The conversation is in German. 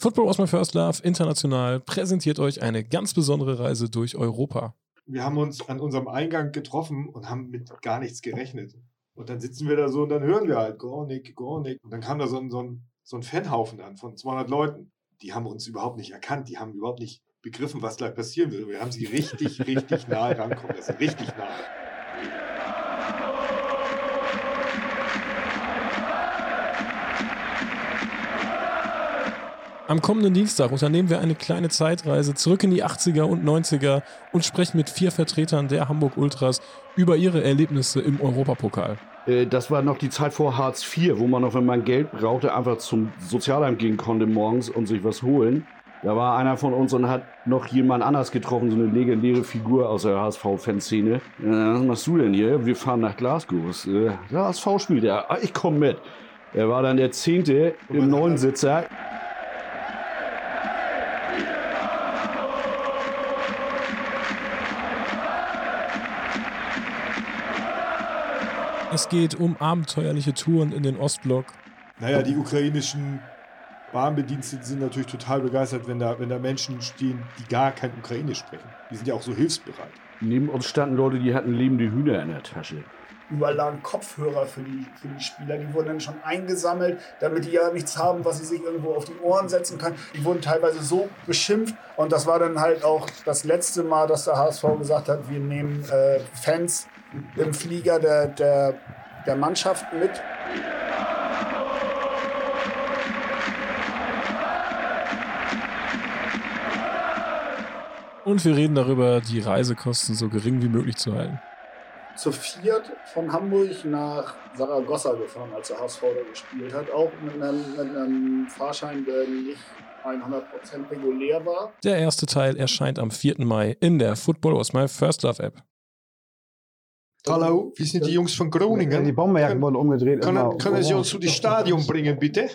Football was my first love international präsentiert euch eine ganz besondere Reise durch Europa. Wir haben uns an unserem Eingang getroffen und haben mit gar nichts gerechnet. Und dann sitzen wir da so und dann hören wir halt Gornik, Gornik. Und dann kam da so ein, so ein, so ein Fanhaufen an von 200 Leuten. Die haben uns überhaupt nicht erkannt. Die haben überhaupt nicht begriffen, was gleich passieren wird. Wir haben sie richtig, richtig nahe rankommen lassen. Richtig nahe. Am kommenden Dienstag unternehmen wir eine kleine Zeitreise zurück in die 80er und 90er und sprechen mit vier Vertretern der Hamburg Ultras über ihre Erlebnisse im Europapokal. Äh, das war noch die Zeit vor Hartz IV, wo man noch, wenn man Geld brauchte, einfach zum Sozialamt gehen konnte morgens und sich was holen. Da war einer von uns und hat noch jemand anders getroffen, so eine legendäre Figur aus der HSV-Fanszene. Ja, was machst du denn hier? Wir fahren nach Glasgow. Äh, der HSV spielt ja. Ah, ich komme mit. Er war dann der Zehnte im Neunsitzer. Es geht um abenteuerliche Touren in den Ostblock. Naja, die ukrainischen Bahnbediensteten sind natürlich total begeistert, wenn da, wenn da Menschen stehen, die gar kein Ukrainisch sprechen. Die sind ja auch so hilfsbereit. Neben uns standen Leute, die hatten lebende Hühner in der Tasche. Überall lagen Kopfhörer für die, für die Spieler. Die wurden dann schon eingesammelt, damit die ja nichts haben, was sie sich irgendwo auf die Ohren setzen können. Die wurden teilweise so beschimpft. Und das war dann halt auch das letzte Mal, dass der HSV gesagt hat, wir nehmen äh, Fans im Flieger der, der, der Mannschaft mit. Und wir reden darüber, die Reisekosten so gering wie möglich zu halten. Zu viert von Hamburg nach Saragossa gefahren, als der HSV da gespielt hat. Auch mit einem, mit einem Fahrschein, der nicht 100% regulär war. Der erste Teil erscheint am 4. Mai in der Football Was My First Love App. Hallo, wir sind die Jungs von Groningen. Die Bombenjacken wurden umgedreht. Können, können Sie uns zu die Stadion bringen, bitte?